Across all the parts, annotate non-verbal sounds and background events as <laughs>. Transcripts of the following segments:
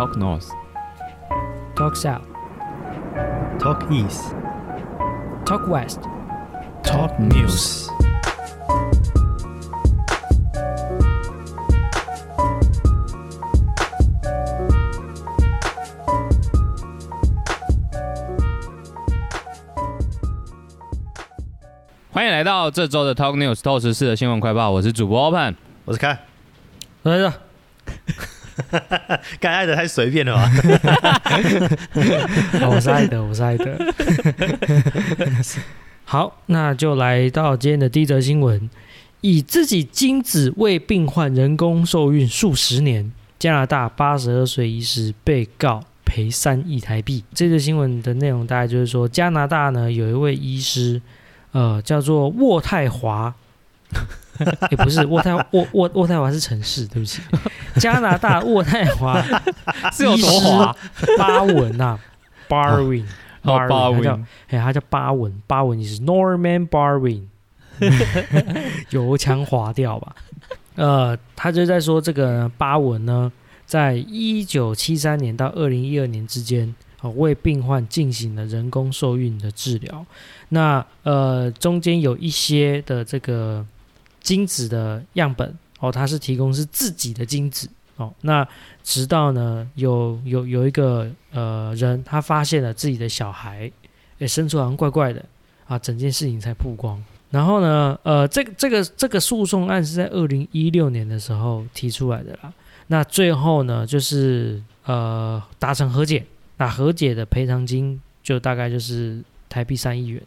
Talk North，Talk South, Talk East, Talk West。Talk News。欢迎来到这周的 Talk News 透视式的新闻快报，我是主播 Open。我是看，来了，<laughs> 该爱的太随便了吧？好我是爱德，我是爱德。<laughs> 好，那就来到今天的第一则新闻：以自己精子为病患人工受孕数十年，加拿大八十二岁医师被告赔三亿台币。这则新闻的内容大概就是说，加拿大呢有一位医师，呃，叫做渥太华。<laughs> 也不是渥太渥渥渥太华是城市，对不起，加拿大渥太华 <laughs> 是有多滑？巴文呐、<laughs> Barwin，哦 Barwin，他叫哎，他叫巴文，巴文也是 Norman Barwin，<laughs> 油腔滑调吧？呃，他就在说这个巴文呢，在一九七三年到二零一二年之间，哦，为病患进行了人工受孕的治疗。那呃，中间有一些的这个精子的样本哦，他是提供是自己的精子哦。那直到呢，有有有一个呃人，他发现了自己的小孩，诶，生出来好像怪怪的啊，整件事情才曝光。然后呢，呃，这个这个这个诉讼案是在二零一六年的时候提出来的啦。那最后呢，就是呃达成和解，那和解的赔偿金就大概就是台币三亿元。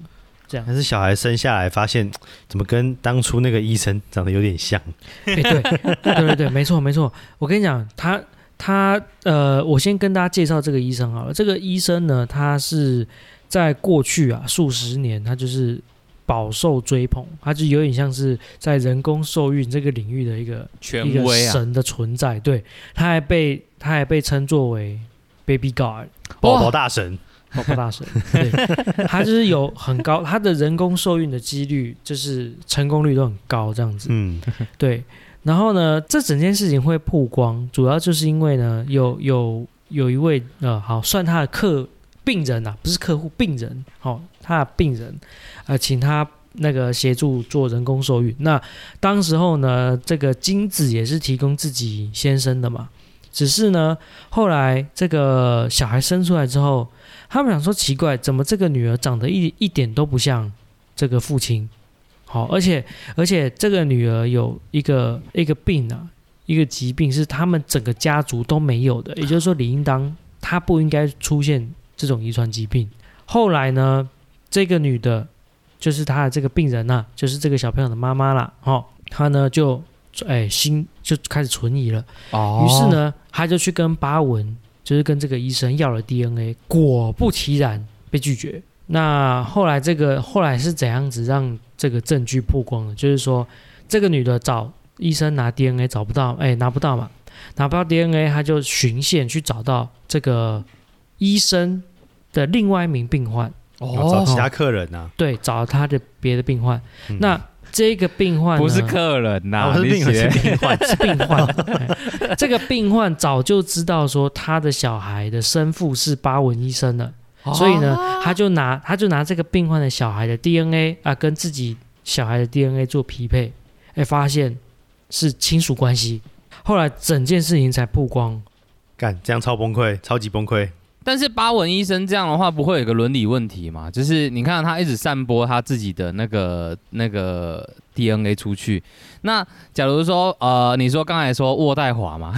但是小孩生下来发现，<tsk> 怎么跟当初那个医生长得有点像？<laughs> 哎，对，对对对，没错没错。我跟你讲，他他呃，我先跟大家介绍这个医生好了。这个医生呢，他是在过去啊数十年，他就是饱受追捧，他就有点像是在人工受孕这个领域的一个一个权威啊！神的存在。对，他还被他还被称作为 Baby God。宝宝大神，宝宝大神，对，他就是有很高，他的人工受孕的几率就是成功率都很高，这样子。嗯，对，然后呢，这整件事情会曝光，主要就是因为呢，有有有一位呃，好算他的客病人啊，不是客户，病人，好、他的病人，呃，请他那个协助做人工受孕。那当时候呢，这个精子也是提供自己先生的嘛，只是呢，后来这个小孩生出来之后，他们想说奇怪，怎么这个女儿长得一一点都不像这个父亲？好，而且而且这个女儿有一个一个病啊，一个疾病是他们整个家族都没有的，也就是说，理应当她不应该出现这种遗传疾病。后来呢，这个女的，就是她的这个病人呐、就是这个小朋友的妈妈啦，哦，她呢就哎心就开始存疑了。哦于是，呢，他就去跟巴文，就是跟这个医生要了 DNA，果不其然被拒绝。那后来这个后来是怎样子让这个证据曝光的？就是说，这个女的找医生拿 DNA 找不到，哎，拿不到嘛，拿不到 DNA，他就循线去找到这个医生的另外一名病患，哦找其他客人啊，对，找他的别的病患。嗯那这个病患不是客人呐，啊不是病人病患，是病患。<laughs> 哎这个病患早就知道说他的小孩的生父是巴文医生了，所以呢，他就拿他就拿这个病患的小孩的 DNA 啊，跟自己小孩的 DNA 做匹配，哎，发现是亲属关系。后来整件事情才曝光。干这样超崩溃，超级崩溃。但是巴文医生这样的话，不会有个伦理问题吗？就是你看他一直散播他自己的那个那个 DNA 出去，那假如说呃，你说刚才说渥太华嘛，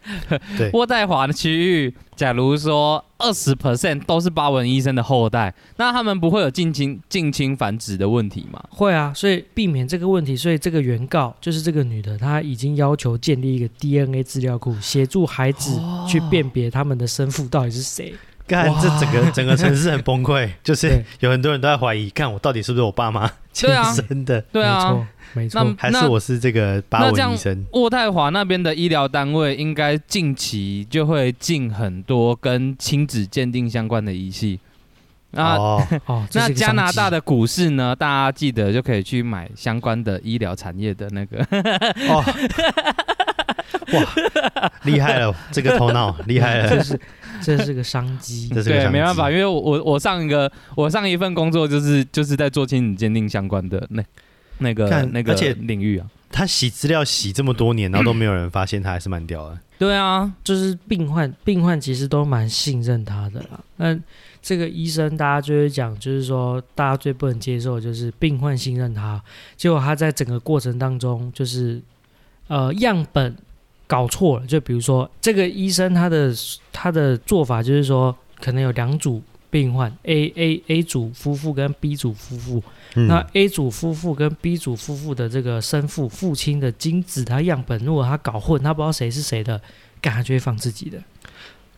<laughs> 对渥太华的区域，假如说二十 percent 都是巴文医生的后代，那他们不会有近亲近亲繁殖的问题吗？会啊，所以避免这个问题，所以这个原告就是这个女的，她已经要求建立一个 DNA 资料库，协助孩子去辨别他们的生父到底是谁。干这整个整个城市很崩溃，<laughs> 就是有很多人都在怀疑，看我到底是不是我爸妈亲 <laughs> 对啊生的，对啊，没错，没错那。还是我是这个巴那这样文医生？渥太华那边的医疗单位应该近期就会进很多跟亲子鉴定相关的仪器。那、哦，<laughs> 那加拿大的股市呢？大家记得就可以去买相关的医疗产业的那个。哦，<laughs> 厉害了，这个头脑 <laughs> 厉害了，这是这是个商机。对，这是个商没办法，因为我我我上一个我上一份工作就是就是在做亲子鉴定相关的那那个那个而且领域啊。他洗资料洗这么多年，<coughs> 然后都没有人发现他，还是蛮屌的。对啊，就是病患，病患其实都蛮信任他的啦。那这个医生，大家就会讲，就是说大家最不能接受就是病患信任他，结果他在整个过程当中，就是呃样本搞错了。就比如说这个医生他的他的做法就是说，可能有两组病患，A A A 组夫妇跟 B 组夫妇，嗯那 A 组夫妇跟 B 组夫妇的这个生父父亲的精子，他样本如果他搞混，他不知道谁是谁的，干他就会放自己的，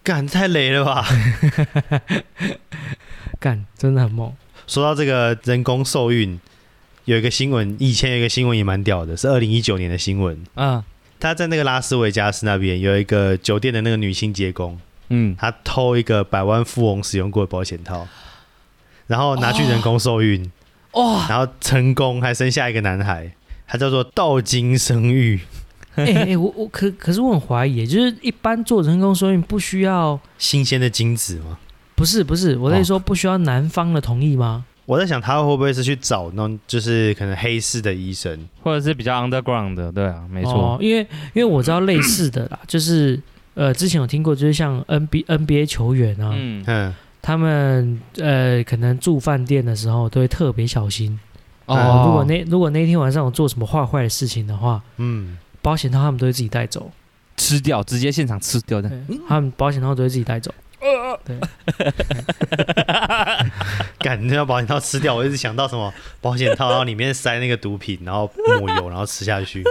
干太雷了吧！<laughs> 干真的很猛。说到这个人工受孕，有一个新闻，以前有一个新闻也蛮屌的，是二零一九年的新闻。嗯他在那个拉斯维加斯那边有一个酒店的那个女清洁工，嗯，他偷一个百万富翁使用过的保险套，然后拿去人工受孕，哇，然后成功还生下一个男孩，他叫做道金生育，<laughs> 哎哎、我我可可是我很怀疑，就是一般做人工受孕不需要，新鲜的精子吗？不是不是，我在哦说不需要男方的同意吗？我在想他会不会是去找那种就是可能黑市的医生，或者是比较 underground 的，对啊，没错。哦，，因为因为我知道类似的啦，<coughs> 就是呃之前有听过，就是像 N B N B A 球员啊，嗯，嗯，他们呃可能住饭店的时候都会特别小心。哦。哦，如果那如果那天晚上我做什么坏坏的事情的话，嗯，保险套他们都会自己带走，吃掉，直接现场吃掉的，他们保险套都会自己带走。对，<laughs> 干，你要保险套吃掉，我一直想到什么 <laughs> 保险套，然后里面塞那个毒品，然后抹油，然后吃下去，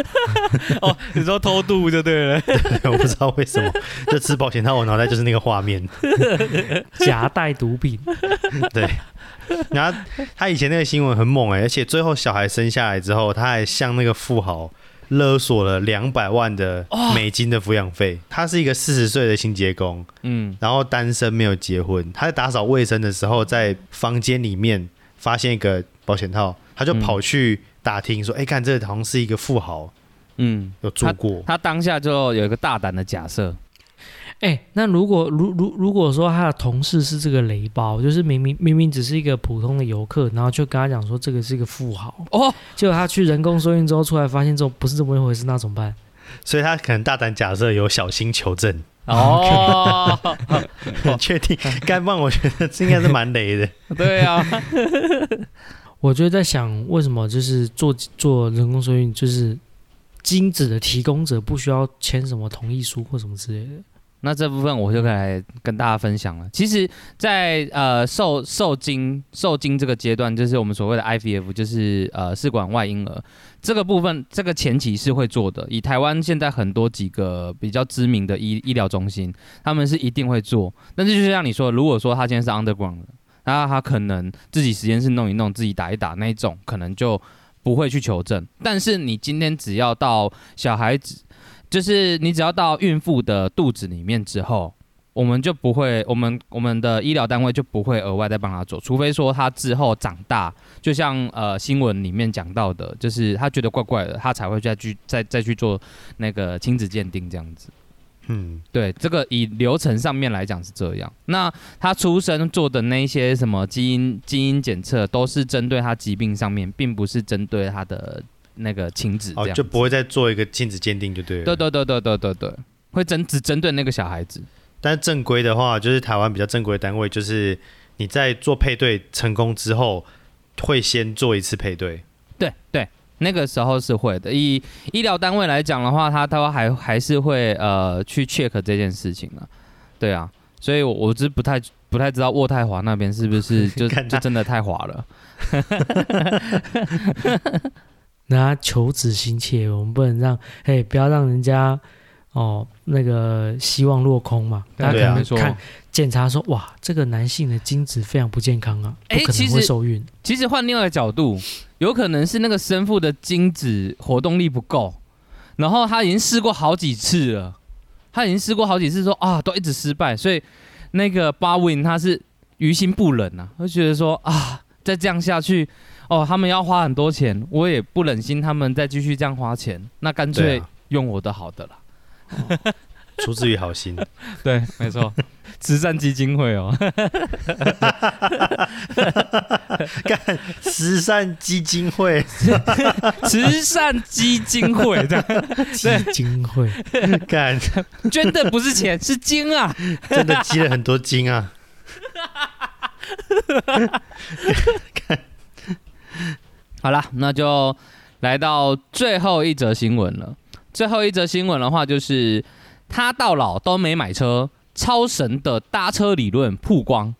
<laughs> 哦，你说偷渡就对了，<laughs> 我不知道为什么，就吃保险套，我脑袋就是那个画面。夹带毒品，对，然后他以前那个新闻很猛哎、而且最后小孩生下来之后，他还向那个富豪勒索了两百万的美金的抚养费。他是一个四十岁的清洁工，嗯，然后单身没有结婚。他在打扫卫生的时候，在房间里面发现一个保险套，他就跑去打听说：“哎、看这好像是一个富豪嗯，有住过。他当下就有一个大胆的假设，哎、那如果如如如果说他的同事是这个雷包，就是明明明明只是一个普通的游客，然后就跟他讲说这个是一个富豪，哦，结果他去人工受孕之后出来发现之后不是这么一回事，那怎么办？所以他可能大胆假设有小心求证，哦，<laughs> 很确定。干不然我觉得这应该是蛮雷的。<laughs> 对啊，我就在想，为什么就是做做人工受孕，就是精子的提供者不需要签什么同意书或什么之类的？那这部分我就可以来跟大家分享了。其实在，呃受受精受精这个阶段，就是我们所谓的 IVF，就是呃试管外婴儿这个部分，这个前期是会做的。以台湾现在很多几个比较知名的医医疗中心，他们是一定会做。但是就像你说，如果说他今天是 underground 的，那他可能自己实验室弄一弄，自己打一打那一种，可能就不会去求证。但是你今天只要到小孩子。就是你只要到孕妇的肚子里面之后，我们就不会，我们我们的医疗单位就不会额外再帮他做，除非说他之后长大，就像呃新闻里面讲到的，就是他觉得怪怪的，他才会再去再再去做那个亲子鉴定这样子。嗯，对，这个以流程上面来讲是这样。那他出生做的那些什么基因基因检测，都是针对他疾病上面，并不是针对他的那个亲子这哦，样。就不会再做一个亲子鉴定就对了。对对对对对对对，会针只针对那个小孩子。但是正规的话，就是台湾比较正规的单位，就是你在做配对成功之后，会先做一次配对。对对，那个时候是会的。以医疗单位来讲的话，他他还还是会呃去 check 这件事情啊。对啊，所以我我只不太不太知道渥太华那边是不是就看他就真的太滑了。那他求子心切，我们不能让，嘿，不要让人家哦那个希望落空嘛。大家可能看检查说，哇，这个男性的精子非常不健康啊，哎不可能会其实受孕。其实换另外一个角度，有可能是那个生父的精子活动力不够，然后他已经试过好几次了，他已经试过好几次说啊都一直失败，所以那个巴 win 他是于心不忍啊，他觉得说啊再这样下去，哦他们要花很多钱，我也不忍心他们再继续这样花钱，那干脆用我的好的啦。出自于好心。<laughs> 对，没错，慈善基金会哦。<laughs> 慈善基金会，<laughs> 慈善基金会这样，基金会，干，捐的不是钱，是金啊。真的积了很多金啊！好啦，那就来到最后一则新闻了。最后一则新闻的话，就是他到老都没买车，超神的搭车理论曝光。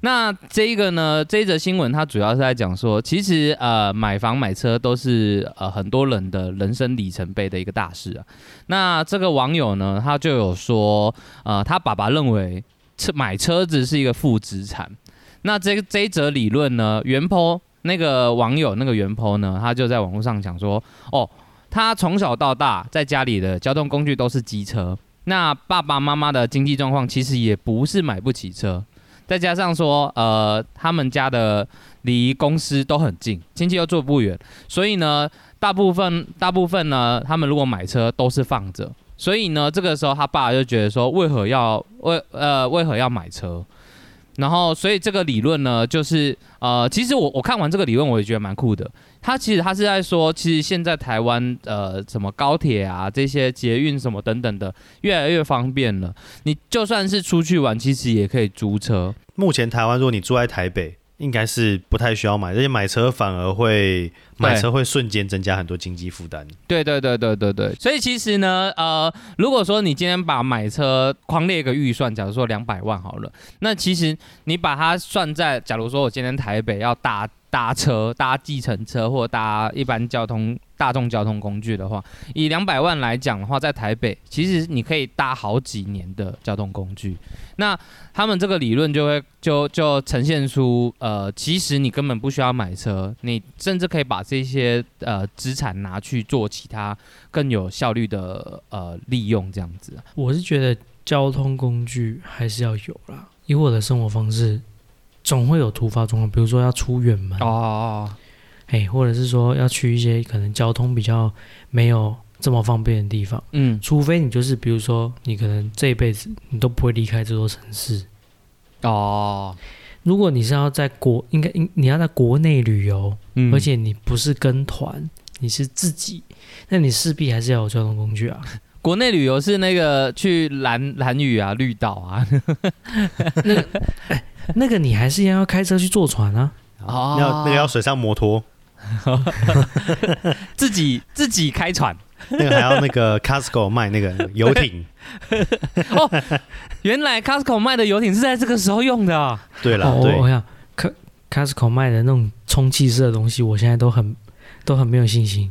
那这个呢，这一则新闻它主要是在讲说，其实呃买房买车都是呃很多人的人生里程碑的一个大事啊。那这个网友呢，他就有说，呃，他爸爸认为车买车子是一个负资产。那这个这一则理论呢，原坡那个网友那个原 po 呢，他就在网络上讲说，哦，他从小到大在家里的交通工具都是机车，那爸爸妈妈的经济状况其实也不是买不起车，再加上说，呃，他们家的离公司都很近，亲戚又住不远，所以呢，大部分大部分呢，他们如果买车都是放着，所以呢，这个时候他爸就觉得说，为何要为呃为何要买车？然后，所以这个理论呢，就是呃，其实我我看完这个理论，我也觉得蛮酷的。他其实他是在说，其实现在台湾呃，什么高铁啊，这些捷运什么等等的，越来越方便了。你就算是出去玩，其实也可以租车。目前台湾，如果你住在台北，应该是不太需要买，而且买车反而会买车会瞬间增加很多经济负担。对对对对对对，所以其实呢，呃，如果说你今天把买车框列一个预算，假如说两百万好了，那其实你把它算在，假如说我今天台北要搭搭车、搭计程车或搭一般交通大众交通工具的话，以两百万来讲的话，在台北其实你可以搭好几年的交通工具。那他们这个理论就会就就呈现出，呃，其实你根本不需要买车，你甚至可以把这些呃资产拿去做其他更有效率的呃利用，这样子。我是觉得交通工具还是要有啦。以我的生活方式，总会有突发状况，比如说要出远门，哦，哎，或者是说要去一些可能交通比较没有这么方便的地方，嗯，除非你就是比如说你可能这一辈子你都不会离开这座城市。哦，如果你是要在国，应该应你要在国内旅游，嗯。而且你不是跟团，你是自己，那你势必还是要有交通工具啊。<laughs> 国内旅游是那个去蓝蓝屿啊、绿岛啊，<laughs> 那个 <laughs> <laughs> 你还是要开车去坐船啊。哦要那个要水上摩托，<laughs> 自己自己开船。那个还要那个 Costco 卖那个游艇。<laughs> 哦原来 Costco 卖的游艇是在这个时候用的啊、对了，哦，我对我，想，C Costco 卖的那种充气式的东西，我现在都很都很没有信心。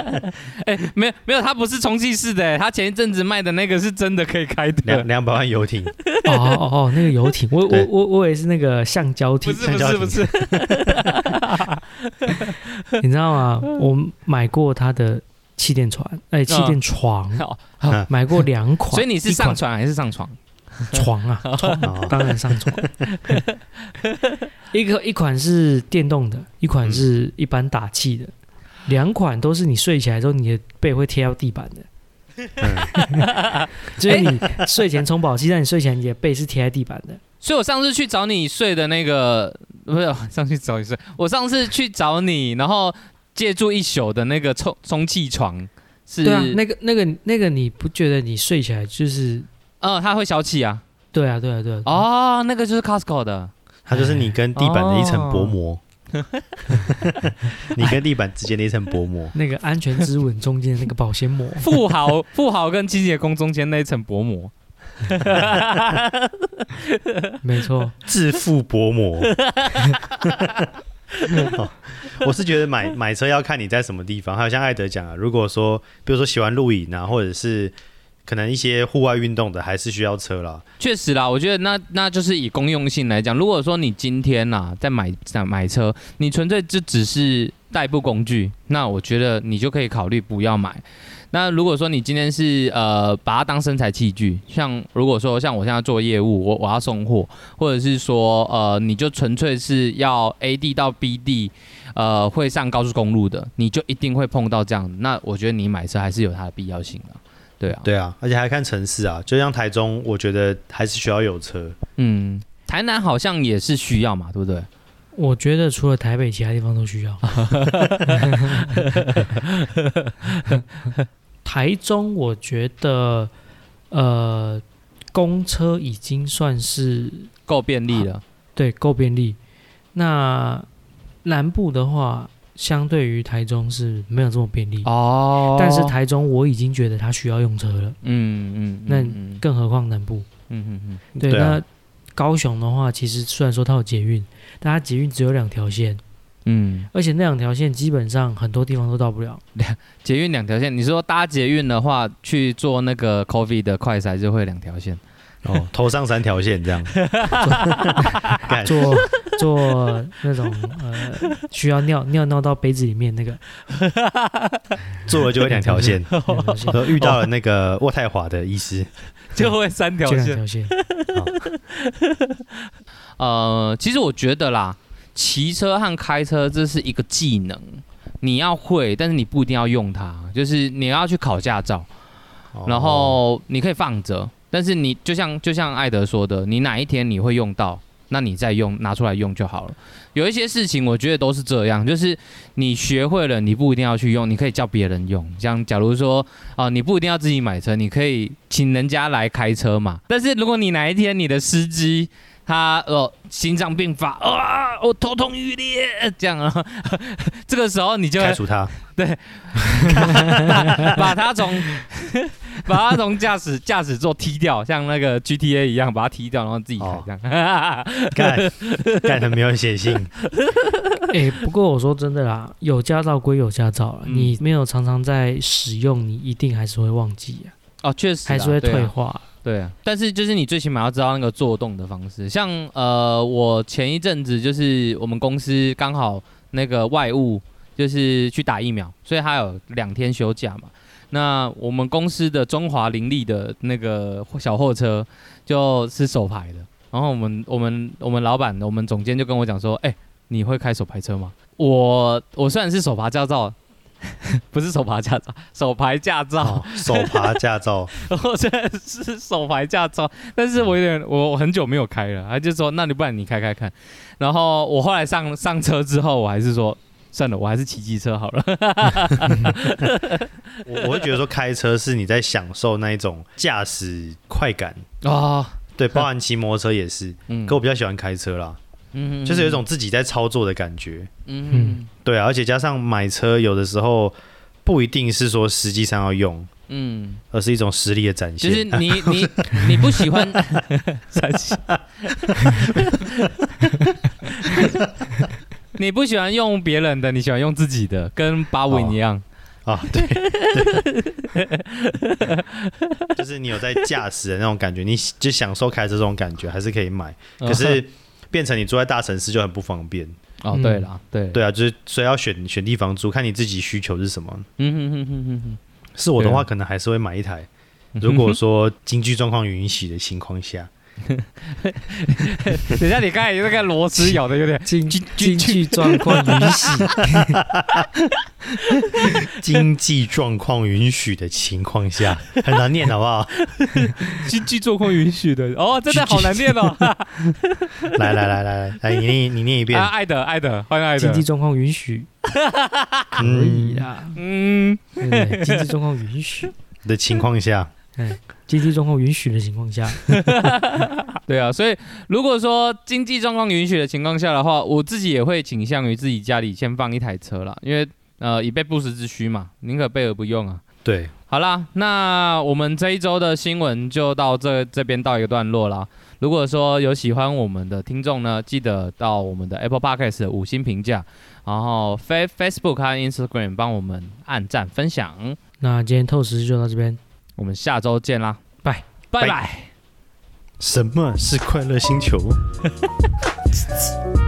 <laughs> 哎、没有没有，他不是充气式的，他前一阵子卖的那个是真的可以开的两。两百万游艇，哦哦哦，那个游艇，我我对我我也是那个橡胶艇，不是不是不是，<laughs> 你知道吗？我买过他的气垫船，哎，气垫床，买过两款。所以你是上船还是上床？<laughs> 床啊，床哦当然上床。一个一款是电动的，一款是一般打气的，两款都是你睡起来之后，你的背会贴到地板的。<laughs> 就是你睡前充饱气，但你睡前你的背是贴在地板的。所以我上次去找你睡的那个，不是上次找你睡，我上次去找你，然后借住一宿的那个充充气床是，对啊，那个那个那个，你不觉得你睡起来就是？呃，它会消气啊。对啊，对啊，对啊。哦，那个就是 Costco 的。它就是你跟地板的一层薄膜，<laughs> 你跟地板之间的一层薄膜。<laughs> 那个安全之吻中间的那个保鲜膜，富豪富豪跟清洁工中间那一层薄膜。<laughs> 没错。致富薄膜。哦我是觉得买买车要看你在什么地方，还有像艾德讲啊，如果说比如说喜欢露营啊，或者是可能一些户外运动的，还是需要车啦。确实啦，我觉得那那就是以公用性来讲，如果说你今天呐、在买在买车，你纯粹就只是代步工具，那我觉得你就可以考虑不要买。那如果说你今天是呃把它当生产器具，像如果说像我现在做业务，我我要送货，或者是说呃你就纯粹是要 A 地到 B 地，呃会上高速公路的，你就一定会碰到这样。那我觉得你买车还是有它的必要性的，对啊，对啊，而且还看城市啊，就像台中，我觉得还是需要有车。嗯，台南好像也是需要嘛，对不对？我觉得除了台北，其他地方都需要。<laughs> 台中，我觉得呃，公车已经算是够便利了。对够便利。那南部的话，相对于台中是没有这么便利。哦但是台中我已经觉得它需要用车了，嗯嗯，那嗯更何况南部。嗯嗯嗯，对，那高雄的话，其实虽然说它有捷运，但它捷运只有两条线，嗯，而且那两条线基本上很多地方都到不了。<laughs> 捷运两条线，你说搭捷运的话，去做那个 COVID 的快筛就会两条线。哦，头上三条线这样，<laughs> <laughs> 做做那种 <laughs> 呃需要尿尿尿到杯子里面那个做了就会两条线。都遇到了那个渥太华的医师，就会三条线。条线。呃，其实我觉得啦，骑车和开车这是一个技能，你要会，但是你不一定要用它。就是你要去考驾照，然哦后你可以放着，但是你就像就像艾德说的，你哪一天你会用到，那你再用拿出来用就好了。有一些事情我觉得都是这样，就是你学会了，你不一定要去用，你可以叫别人用。像假如说啊、你不一定要自己买车，你可以请人家来开车嘛。但是如果你哪一天你的司机他呃心脏病发啊，我头痛欲裂这样啊，<laughs> 这个时候你就会开除他，对 <laughs> 把他从把他从驾驶驾驶座踢掉，像那个 GTA 一样把他踢掉，然后自己开哦这样。干干的没有写信，<laughs> 哎、不过我说真的啦，有驾照归有驾照啦，嗯你没有常常在使用，你一定还是会忘记啊，哦，确实啊还是会退化。对啊，但是就是你最起码要知道那个做动的方式。像呃，我前一阵子就是我们公司刚好那个外务就是去打疫苗，所以他有两天休假嘛。那我们公司的中华林立的那个小货车就是手牌的，然后我们我们我们老板我们总监就跟我讲说，哎、你会开手牌车吗？我我虽然是手牌驾照，<laughs> 不是手牌驾照，手牌驾照，哦手扒驾照，<laughs> 我虽然是手牌驾照，但是我有点我我很久没有开了，他就说那你不然你开开看，然后我后来上上车之后，我还是说算了，我还是骑机车好了。<laughs> 我我会觉得说开车是你在享受那一种驾驶快感，哦，对，包含骑摩托车也是，嗯。可我比较喜欢开车啦，嗯就是有一种自己在操作的感觉，嗯对啊，而且加上买车有的时候不一定是说实际上要用，嗯，而是一种实力的展现。就是你你你不喜欢，<laughs> <laughs> 三七 <laughs> 你不喜欢用别人的，你喜欢用自己的，跟巴文一样。啊，对，对 <laughs> 就是你有在驾驶的那种感觉，你就享受开车这种感觉，还是可以买。可是变成你住在大城市就很不方便。哦，嗯对了，对，对啊，就是所以要选选地方住，看你自己需求是什么。嗯哼哼哼哼哼。是我的话，可能还是会买一台。如果说经济状况允许的情况下，等一下，你刚才那个螺丝咬的有点，经经经济状况允许，<laughs> 经济状况允许的情况下，很难念，好不好？<laughs> 经济状况允许的哦，真的好难念哦。<laughs> 来来来来来，你念你念一遍啊，。爱的爱的，欢迎爱的经济。状况允许，可以啦，嗯，对不对？经济状况允许，的情况下，哎，经济状况允许的情况下，<laughs> 对啊，所以如果说经济状况允许的情况下的话，我自己也会倾向于自己家里先放一台车啦，因为呃以备不时之需嘛，宁可备而不用啊。对，好啦，那我们这一周的新闻就到这这边到一个段落啦。如果说有喜欢我们的听众呢，记得到我们的 Apple Podcast 的五星评价，然后 Face Facebook 和 Instagram 帮我们按赞分享。那今天透视就到这边。我们下周见啦，拜拜拜拜。什么是快乐星球？<laughs>